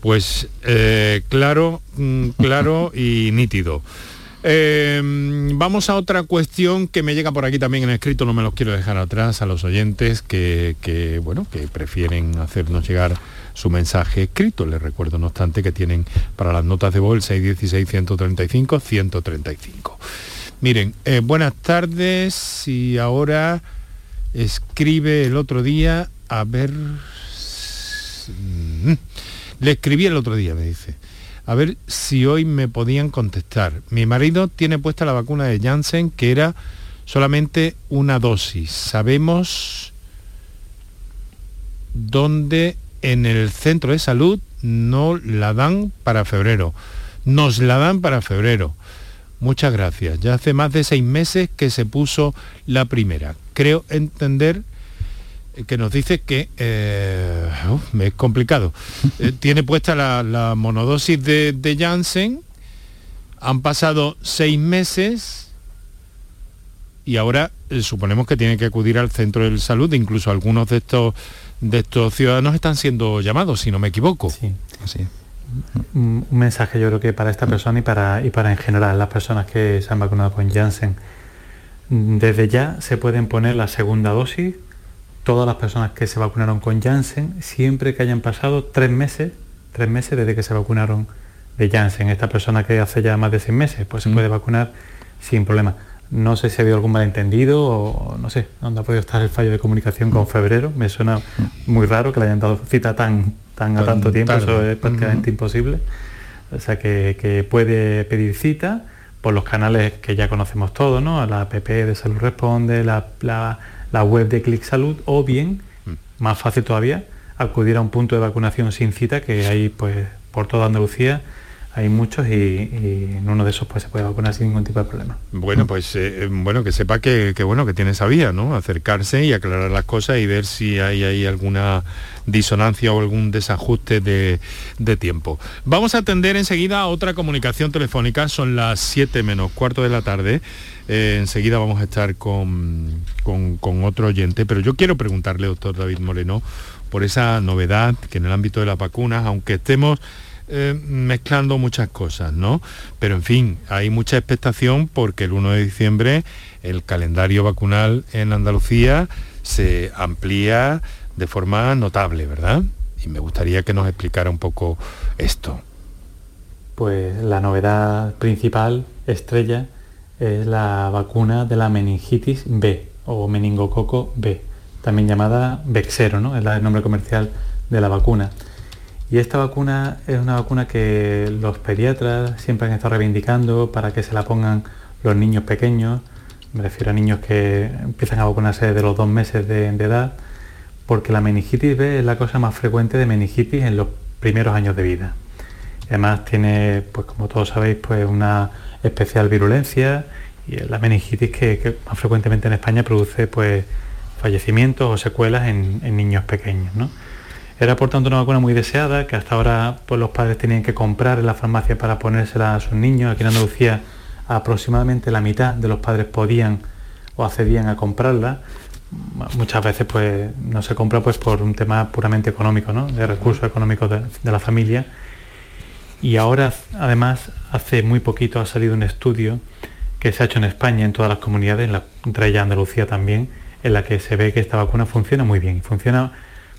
Pues eh, claro, mm, claro y nítido. Eh, vamos a otra cuestión que me llega por aquí también en escrito, no me los quiero dejar atrás a los oyentes que, que, bueno, que prefieren hacernos llegar su mensaje escrito. Les recuerdo, no obstante, que tienen para las notas de voz 616-135-135. Miren, eh, buenas tardes y ahora escribe el otro día, a ver... Mm, le escribí el otro día, me dice. A ver si hoy me podían contestar. Mi marido tiene puesta la vacuna de Janssen, que era solamente una dosis. Sabemos dónde en el centro de salud no la dan para febrero. Nos la dan para febrero. Muchas gracias. Ya hace más de seis meses que se puso la primera. Creo entender que nos dice que eh, uh, es complicado. Eh, tiene puesta la, la monodosis de, de, Janssen, han pasado seis meses y ahora eh, suponemos que tiene que acudir al centro de salud, incluso algunos de estos de estos ciudadanos están siendo llamados, si no me equivoco. Sí, así Un mensaje yo creo que para esta persona y para, y para en general las personas que se han vacunado con Janssen. Desde ya se pueden poner la segunda dosis todas las personas que se vacunaron con Janssen, siempre que hayan pasado tres meses, tres meses desde que se vacunaron de Janssen. Esta persona que hace ya más de seis meses, pues se mm. puede vacunar sin problema. No sé si ha habido algún malentendido o no sé dónde ha podido estar el fallo de comunicación con febrero. Me suena muy raro que le hayan dado cita tan, tan a tanto tiempo, eso es prácticamente imposible. O sea que, que, puede pedir cita por los canales que ya conocemos todos, ¿no? La app de Salud Responde, la, la la web de Click Salud o bien, mm. más fácil todavía, acudir a un punto de vacunación sin cita que hay pues por toda Andalucía hay muchos y, y, en uno de esos pues se puede vacunar sin ningún tipo de problema. Bueno, pues eh, bueno, que sepa que, que, bueno, que tiene esa vía, ¿no? Acercarse y aclarar las cosas y ver si hay alguna disonancia o algún desajuste de, de tiempo. Vamos a atender enseguida a otra comunicación telefónica, son las 7 menos cuarto de la tarde. Eh, enseguida vamos a estar con, con, con otro oyente, pero yo quiero preguntarle, doctor David Moreno, por esa novedad que en el ámbito de las vacunas, aunque estemos eh, mezclando muchas cosas, ¿no? Pero en fin, hay mucha expectación porque el 1 de diciembre el calendario vacunal en Andalucía se amplía de forma notable, ¿verdad? Y me gustaría que nos explicara un poco esto. Pues la novedad principal, estrella, es la vacuna de la meningitis B o meningococo B, también llamada Vexero, ¿no? Es el nombre comercial de la vacuna. Y esta vacuna es una vacuna que los pediatras siempre han estado reivindicando para que se la pongan los niños pequeños, me refiero a niños que empiezan a vacunarse de los dos meses de, edad, porque la meningitis B es la cosa más frecuente de meningitis en los primeros años de vida. Además tiene, pues como todos sabéis, pues una especial virulencia y la meningitis que, que más frecuentemente en España produce pues fallecimientos o secuelas en, en niños pequeños. ¿no? Era por tanto una vacuna muy deseada que hasta ahora pues, los padres tenían que comprar en la farmacia para ponérsela a sus niños. Aquí en Andalucía aproximadamente la mitad de los padres podían o accedían a comprarla. Muchas veces pues no se compra pues por un tema puramente económico, ¿no? de recursos económicos de, la familia. Y ahora, además, hace muy poquito ha salido un estudio que se ha hecho en España, en todas las comunidades, entre ellas Andalucía también, en la que se ve que esta vacuna funciona muy bien. Funciona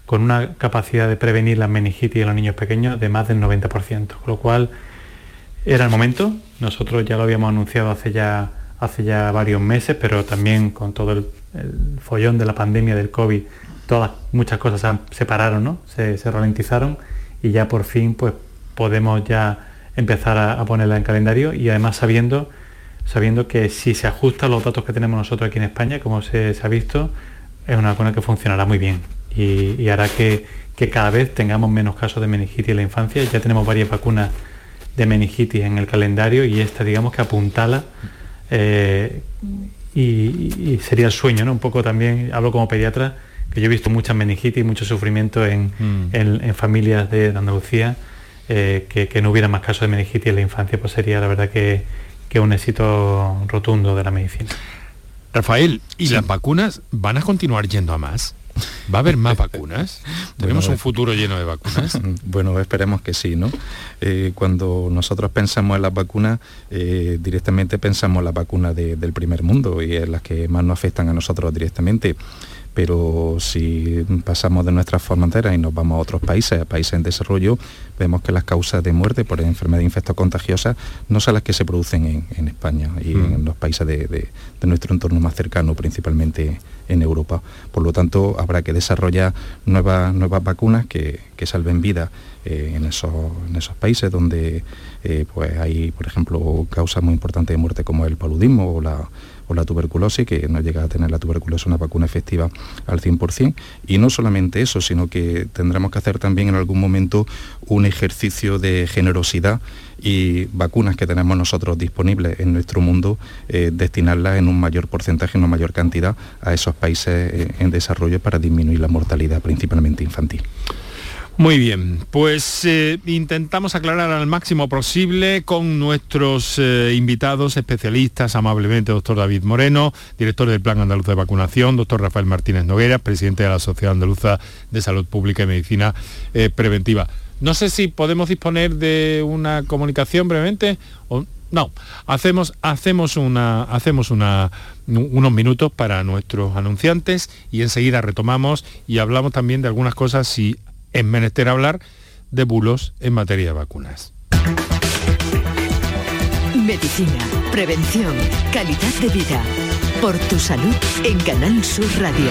con una capacidad de prevenir la meningitis en los niños pequeños de más del 90%, con lo cual era el momento.Nosotros ya lo habíamos anunciado hace ya, hace ya varios meses, pero también con todo el, follón de la pandemia del COVID, todas muchas cosas se separaron, ¿no? se, ralentizaron y ya por fin pues, podemos ya empezar a, ponerla en calendario y además sabiendo, sabiendo que si se ajustan los datos que tenemos nosotros aquí en España, como se, se ha visto, es una vacuna que funcionará muy bien y, hará que, cada vez tengamos menos casos de meningitis en la infancia. Ya tenemos varias vacunas de meningitis en el calendario y esta digamos que apuntala eh, y, sería el sueño, ¿no? Un poco también, hablo como pediatra, que yo he visto muchas meningitis, mucho sufrimiento en, mm. familias de, Andalucía, eh, que, no hubiera más casos de meningitis en la infancia, pues sería la verdad que, un éxito rotundo de la medicina. Rafael, ¿y las vacunas van a continuar yendo a más? ¿Va a haber más vacunas? ¿Tenemos un futuro lleno de vacunas? Bueno, esperemos que sí, ¿no? Eh, cuando nosotros pensamos en las vacunas, eh, directamente pensamos en las vacunas del primer mundo y en las que más nos afectan a nosotros directamente pero si pasamos de nuestras fronteras y nos vamos a otros países, a países en desarrollo, vemos que las causas de muerte por enfermedad infectocontagiosa no son las que se producen en, España y en mm. los países de, nuestro entorno más cercano, principalmente en Europa. Por lo tanto, habrá que desarrollar nuevas, nuevas vacunas que, salven vidas eh, en, esos, países donde eh, pues hay, por ejemplo, causas muy importantes de muerte como el paludismo o la o la tuberculosis, que no llega a tener la tuberculosis una vacuna efectiva al 100%. Y no solamente eso, sino que tendremos que hacer también en algún momento un ejercicio de generosidad y vacunas que tenemos nosotros disponibles en nuestro mundo, eh, destinarlas en un mayor porcentaje, en una mayor cantidad a esos países eh, en desarrollo para disminuir la mortalidad, principalmente infantil. Muy bien, pues eh, intentamos aclarar al máximo posible con nuestros eh, invitados especialistas, amablemente doctor David Moreno, director del Plan Andaluz de Vacunación, doctor Rafael Martínez Noguera, presidente de la Sociedad Andaluza de Salud Pública y Medicina eh, Preventiva. No sé si podemos disponer de una comunicación brevemente o no. Hacemos, hacemos, una, hacemos unos minutos para nuestros anunciantes y enseguida retomamos y hablamos también de algunas cosas si es menester hablar de bulos en materia de vacunas. Medicina, prevención, calidad de vida. Por tu salud en Canal Sur Radio.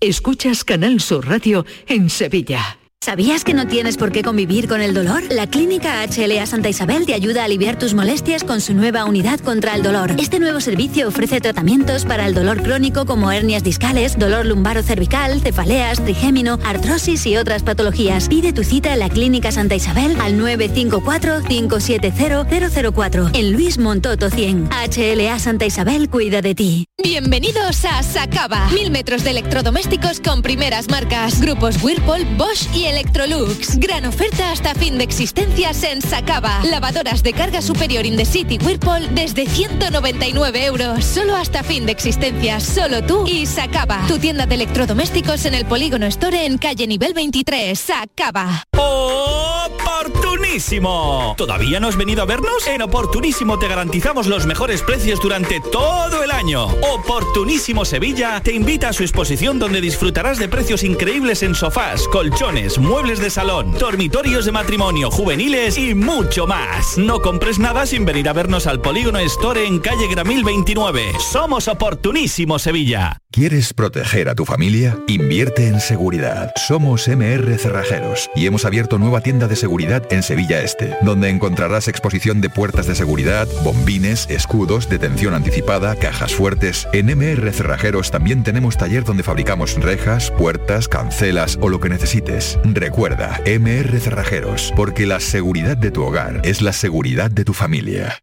Escuchas Canal Sur Radio en Sevilla. ¿Sabías que no tienes por qué convivir con el dolor? La Clínica HLA Santa Isabel te ayuda a aliviar tus molestias con su nueva unidad contra el dolor. Este nuevo servicio ofrece tratamientos para el dolor crónico como hernias discales, dolor lumbaro cervical, cefaleas, trigémino, artrosis y otras patologías. Pide tu cita en la Clínica Santa Isabel al 954-570-004 en Luis Montoto 100. HLA Santa Isabel cuida de ti. Bienvenidos a Sacaba. Mil metros de electrodomésticos con primeras marcas. Grupos Whirlpool, Bosch y Electrolux. Gran oferta hasta fin de existencias en Sacaba. Lavadoras de carga superior in the city Whirlpool desde 199 euros. Solo hasta fin de existencias. Solo tú y Sacaba. Tu tienda de electrodomésticos en el Polígono Store en calle nivel 23. Sacaba. ¿Todavía no has venido a vernos? En Oportunísimo te garantizamos los mejores precios durante todo el año. Oportunísimo Sevilla te invita a su exposición donde disfrutarás de precios increíbles en sofás, colchones, muebles de salón, dormitorios de matrimonio, juveniles y mucho más. No compres nada sin venir a vernos al Polígono Store en calle Gramil 29. Somos Oportunísimo Sevilla. ¿Quieres proteger a tu familia? Invierte en seguridad. Somos MR Cerrajeros y hemos abierto nueva tienda de seguridad en Sevilla Este, donde encontrarás exposición de puertas de seguridad, bombines, escudos, detención anticipada, cajas fuertes. En MR Cerrajeros también tenemos taller donde fabricamos rejas, puertas, cancelas o lo que necesites. Recuerda, MR Cerrajeros, porque la seguridad de tu hogar es la seguridad de tu familia.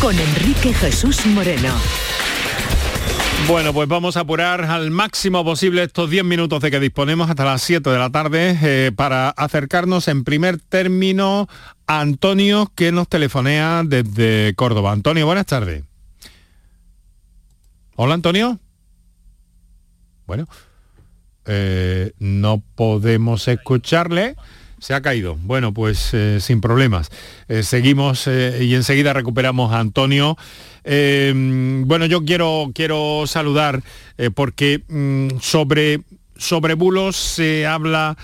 con Enrique Jesús Moreno. Bueno, pues vamos a apurar al máximo posible estos 10 minutos de que disponemos hasta las 7 de la tarde eh, para acercarnos en primer término a Antonio que nos telefonea desde Córdoba. Antonio, buenas tardes. Hola Antonio. Bueno, eh, no podemos escucharle. Se ha caído. Bueno, pues eh, sin problemas. Eh, seguimos y enseguida recuperamos a Antonio. bueno, yo quiero, quiero saludar porque mm, sobre, sobre bulos se habla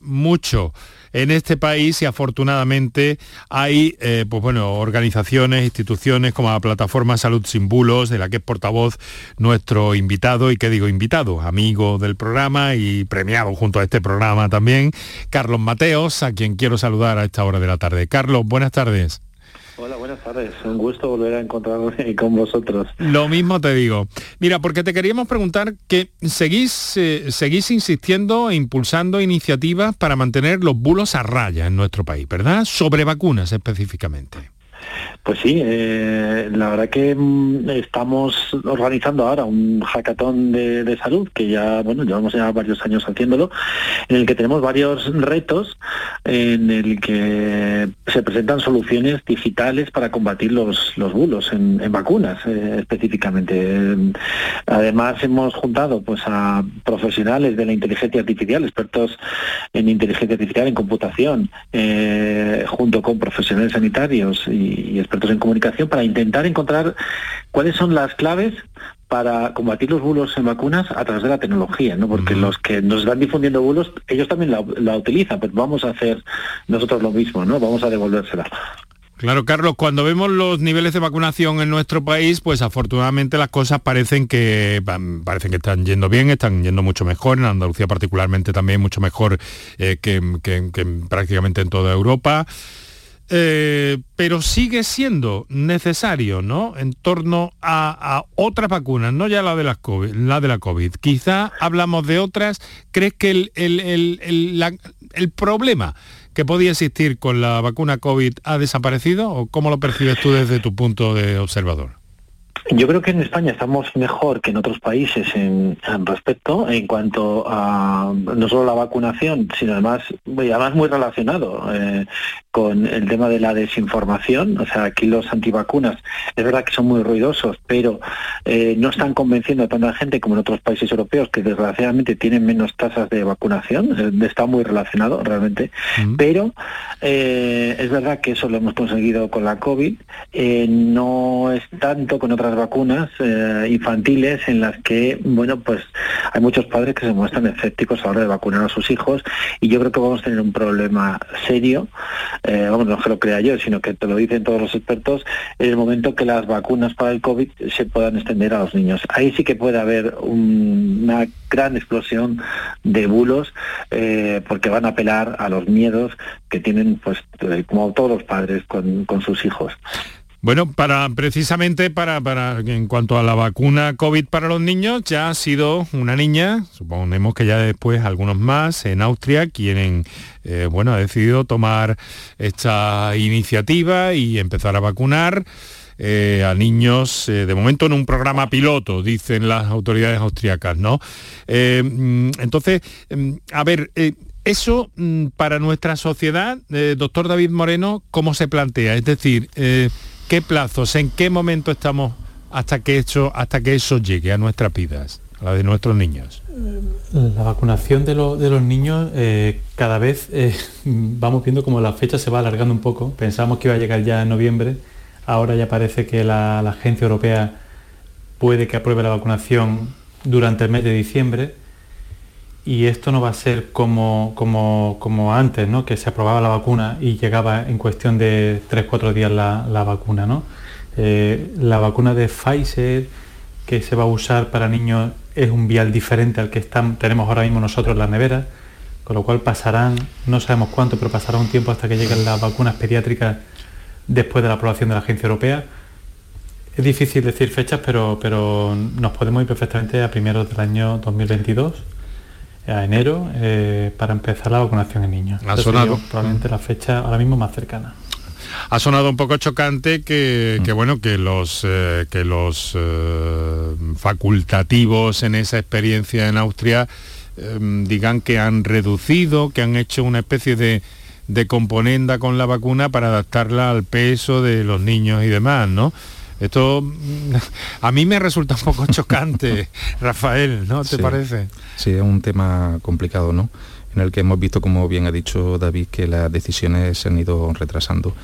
mucho en este país y afortunadamente hay eh, pues bueno, organizaciones, instituciones como la Plataforma Salud Sin Bulos, de la que es portavoz nuestro invitado, y que digo invitado, amigo del programa y premiado junto a este programa también, Carlos Mateos, a quien quiero saludar a esta hora de la tarde. Carlos, buenas tardes. Hola, buenas tardes. Un gusto volver a encontrarme con vosotros. Lo mismo te digo. Mira, porque te queríamos preguntar que seguís, eh, seguís insistiendo e impulsando iniciativas para mantener los bulos a raya en nuestro país, ¿verdad? Sobre vacunas específicamente. Pues sí, eh, la verdad que mm, estamos organizando ahora un hackathon de, salud que ya, bueno, llevamos ya varios años haciéndolo, en el que tenemos varios retos, en el que se presentan soluciones digitales para combatir los, bulos en, vacunas eh, específicamente. Además hemos juntado pues a profesionales de la inteligencia artificial, expertos en inteligencia artificial, en computación, eh, junto con profesionales sanitarios y expertos en comunicación para intentar encontrar cuáles son las claves para combatir los bulos en vacunas a través de la tecnología, ¿no? Porque los que nos están difundiendo bulos, ellos también la, utilizan, pero vamos a hacer nosotros lo mismo, ¿no? Vamos a devolvérsela. Claro, Carlos, cuando vemos los niveles de vacunación en nuestro país, pues afortunadamente las cosas parecen que parecen que están yendo bien, están yendo mucho mejor, en Andalucía particularmente también mucho mejor eh, que, prácticamente en toda Europa. Eh, pero sigue siendo necesario, ¿no? En torno a, otras vacunas, no ya la de, la COVID, la de la COVID. Quizá hablamos de otras. ¿Crees que el, el, problema que podía existir con la vacuna COVID ha desaparecido? ¿O cómo lo percibes tú desde tu punto de observador? Yo creo que en España estamos mejor que en otros países en, respecto en cuanto a no solo la vacunación, sino además, además muy relacionado eh, con el tema de la desinformación. O sea, aquí los antivacunas es verdad que son muy ruidosos, pero eh, no están convenciendo a tanta gente como en otros países europeos que desgraciadamente tienen menos tasas de vacunación. Eh, está muy relacionado realmente. Pero es verdad que eso lo hemos conseguido con la COVID. no es tanto con otras vacunas eh, infantiles en las que, bueno, pues hay muchos padres que se muestran escépticos a la hora de vacunar a sus hijos y yo creo que vamos a tener un problema serio, eh, vamos, no que lo crea yo, sino que te lo dicen todos los expertos, en el momento que las vacunas para el COVID se puedan extender a los niños. Ahí sí que puede haber una gran explosión de bulos eh, porque van a apelar a los miedos que tienen, pues, como todos los padres con, con sus hijos. Bueno, para precisamente para, para en cuanto a la vacuna COVID para los niños, ya ha sido una niña, suponemos que ya después algunos más en Austria, quien eh, bueno, ha decidido tomar esta iniciativa y empezar a vacunar. Eh, a niños, eh, de momento en un programa piloto, dicen las autoridades austriacas, ¿no? Mm, entonces, mm, a ver, eso mm, para nuestra sociedad, doctor David Moreno, ¿cómo se plantea? Es decir, ¿Qué plazos, en qué momento estamos hasta que, eso, llegue a nuestras vidas, a la de nuestros niños? La vacunación de, los niños eh, cada vez eh, vamos viendo como la fecha se va alargando un poco. Pensamos que iba a llegar ya en noviembre, ahora ya parece que la, Agencia Europea puede que apruebe la vacunación durante el mes de diciembre y esto no va a ser como, como, como antes, ¿no? que se aprobaba la vacuna y llegaba en cuestión de 3-4 días la, vacuna. ¿no? Eh, la vacuna de Pfizer que se va a usar para niños es un vial diferente al que están, tenemos ahora mismo nosotros en la nevera, con lo cual pasarán, no sabemos cuánto, pero pasará un tiempo hasta que lleguen las vacunas pediátricas después de la aprobación de la Agencia Europea. Es difícil decir fechas, pero, pero nos podemos ir perfectamente a primeros del año 2022 a enero eh, para empezar la vacunación en niños. Ha sonado. probablemente la fecha ahora mismo más cercana. Ha sonado un poco chocante que, que bueno que los eh, que los eh, facultativos en esa experiencia en Austria digan que han reducido, que han hecho una especie de, de componenda con la vacuna para adaptarla al peso de los niños y demás, ¿no? Esto a mí me resulta un poco chocante, Rafael, ¿no te parece? Sí, es un tema complicado, ¿no? En el que hemos visto, como bien ha dicho David, que las decisiones se han ido retrasando.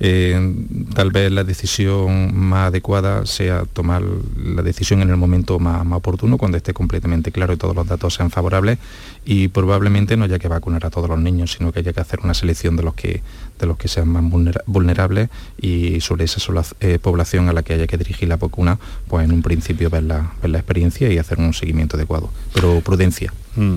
Eh, tal vez la decisión más adecuada sea tomar la decisión en el momento más, oportuno, cuando esté completamente claro y todos los datos sean favorables y probablemente no haya que vacunar a todos los niños, sino que haya que hacer una selección de los que, de los que sean más vulnerables y sobre esa eh, población a la que haya que dirigir la vacuna, pues en un principio ver la, ver la experiencia y hacer un seguimiento adecuado, pero prudencia. Mm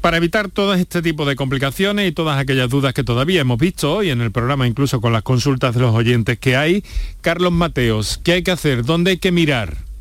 para evitar todo este tipo de complicaciones y todas aquellas dudas que todavía hemos visto hoy en el programa, incluso con las consultas de los oyentes que hay, Carlos Mateos, ¿qué hay que hacer? ¿Dónde hay que mirar?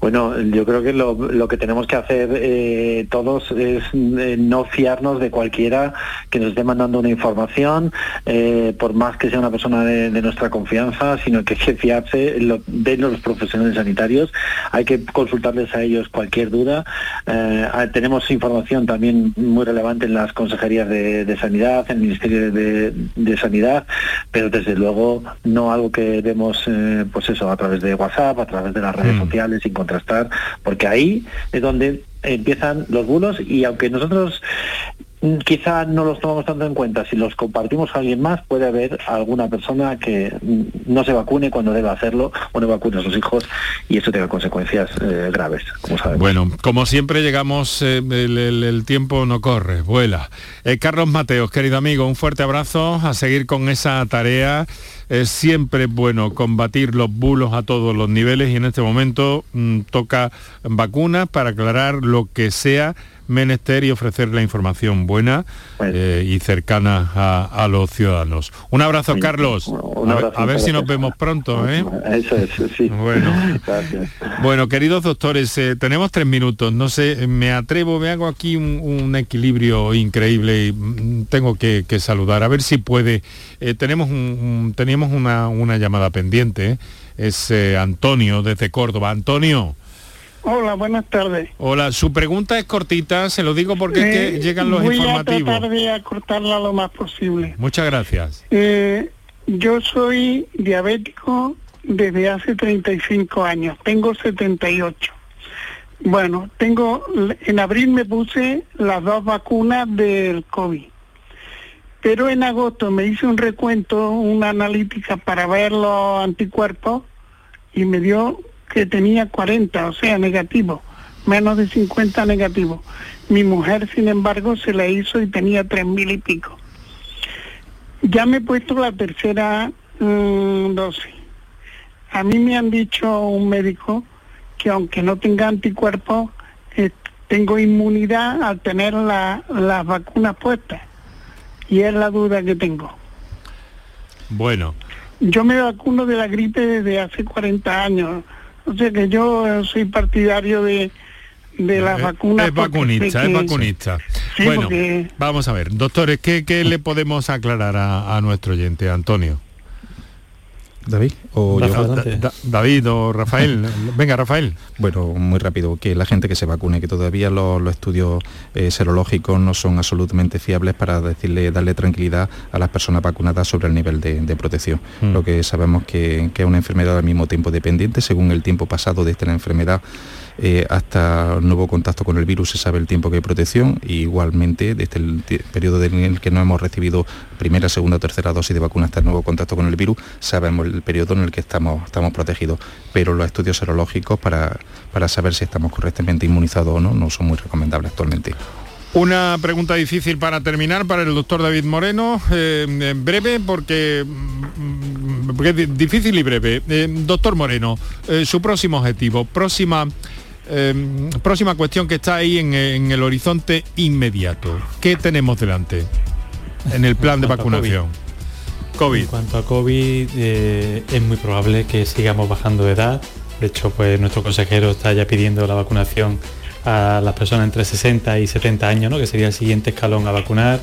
Bueno, yo creo que lo, que tenemos que hacer eh, todos es eh, no fiarnos de cualquiera que nos esté mandando una información, eh, por más que sea una persona de, nuestra confianza, sino que hay que fiarse de los profesionales sanitarios. Hay que consultarles a ellos cualquier duda. Ah, tenemos información también muy relevante en las consejerías de, sanidad, en el Ministerio de, Sanidad, pero desde luego no algo que vemos, pues eso, a través de WhatsApp, a través de las redes mm. Sociales, sin contrastar, porque ahí es donde empiezan los bulos y aunque nosotros quizá no los tomamos tanto en cuenta. Si los compartimos a alguien más, puede haber alguna persona que no se vacune cuando debe hacerlo o no vacune a sus hijos y eso tenga consecuencias eh, graves, como. Bueno, como siempre llegamos, eh, el, tiempo no corre, vuela. Eh, Carlos Mateos, querido amigo, un fuerte abrazo, a seguir con esa tarea. Es siempre bueno combatir los bulos a todos los niveles y en este momento mm, toca vacunas para aclarar lo que sea menester y ofrecer la información buena eh, y cercana a, los ciudadanos. Un abrazo, Carlos. a, ver, si nos vemos pronto. ¿eh? Eso es, sí. Bueno, bueno queridos doctores, eh, tenemos tres minutos. No sé, me atrevo, me hago aquí un, equilibrio increíble y mm, tengo que, saludar. A ver si puede. tenemos un, teníamos una, una llamada pendiente. Es Antonio desde Córdoba. Antonio. Hola, buenas tardes. Hola, su pregunta es cortita, se lo digo porque es que llegan los informativos. Voy a tratar de acortarla lo más posible. Muchas gracias. Eh, yo soy diabético desde hace 35 años, tengo 78. Bueno, tengo, en abril me puse las dos vacunas del COVID, pero en agosto me hice un recuento, una analítica para ver los anticuerpos y me dio que tenía 40, o sea, negativo, menos de 50 negativos. Mi mujer, sin embargo, se la hizo y tenía tres mil y pico. Ya me he puesto la tercera mm, dosis. A mí me han dicho un médico que aunque no tenga anticuerpos, eh, tengo inmunidad al tener las vacunas puestas. Y es la duda que tengo. Bueno. Yo me vacuno de la gripe desde hace 40 años. O sea que yo soy partidario de, de las vacunas. Es vacunista, es vacunista. bueno, vamos a ver, doctores, ¿qué, qué le podemos aclarar a, a nuestro oyente, Antonio? David o David o Rafael. Venga, Rafael. Bueno, muy rápido, que la gente que se vacune, que todavía los, estudios eh, serológicos no son absolutamente fiables para decirle, darle tranquilidad a las personas vacunadas sobre el nivel de, protección. Mm. Lo que sabemos que, que es una enfermedad al mismo tiempo dependiente, según el tiempo pasado de esta enfermedad eh, hasta nuevo contacto con el virus se sabe el tiempo que hay protección y igualmente desde el periodo en el que no hemos recibido primera, segunda tercera dosis de vacuna hasta el nuevo contacto con el virus, sabemos el periodo en el que estamos, estamos protegidos. Pero los estudios serológicos para, para saber si estamos correctamente inmunizados o no no son muy recomendables actualmente. Una pregunta difícil para terminar para el doctor David Moreno, eh, breve porque, mm, porque, difícil y breve. Eh, doctor Moreno, su próximo objetivo, próxima Em, próxima cuestión que está ahí en, el horizonte inmediato. ¿Qué tenemos delante en el plan de vacunación? COVID. En cuanto a COVID, eh, es muy probable que sigamos bajando de edad. De hecho, pues nuestro consejero está ya pidiendo la vacunación a las personas entre 60 y 70 años, ¿no? que sería el siguiente escalón a vacunar.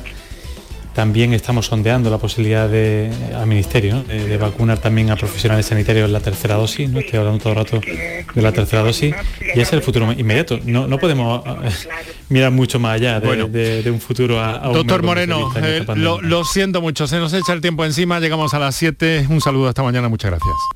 También estamos sondeando la posibilidad de, al Ministerio de, vacunar también a profesionales sanitarios en la tercera dosis, ¿no? estoy hablando todo el rato de la tercera dosis, y ese es el futuro inmediato. No, no podemos mirar mucho más allá de, un futuro a, Doctor Moreno, eh, lo, lo siento mucho, se nos echa el tiempo encima, llegamos a las 7, un saludo hasta mañana, muchas gracias.